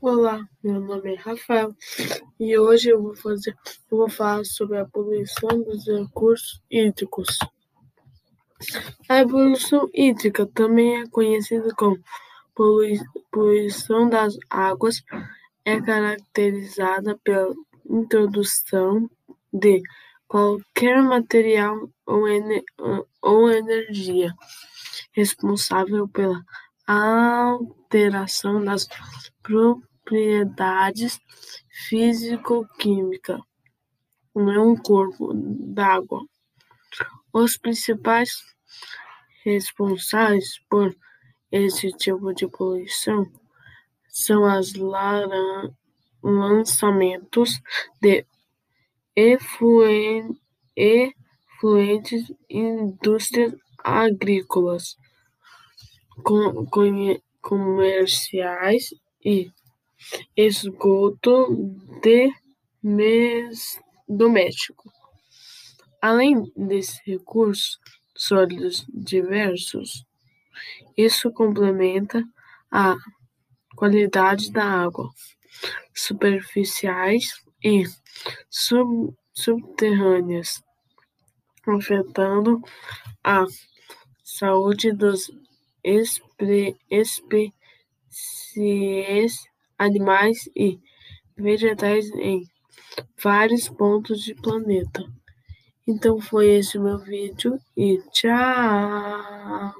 Olá, meu nome é Rafael e hoje eu vou fazer, eu vou falar sobre a poluição dos recursos hídricos. A poluição hídrica também é conhecida como poluição das águas, é caracterizada pela introdução de qualquer material ou, ener ou energia responsável pela alteração das propriedades físico-química em um corpo d'água. Os principais responsáveis por esse tipo de poluição são os lançamentos de efluentes indústrias agrícolas, comerciais e esgoto doméstico. Além desses recursos sólidos diversos, isso complementa a qualidade da água superficiais e subterrâneas, afetando a saúde dos espécies animais e vegetais em vários pontos do planeta. Então foi esse meu vídeo e tchau!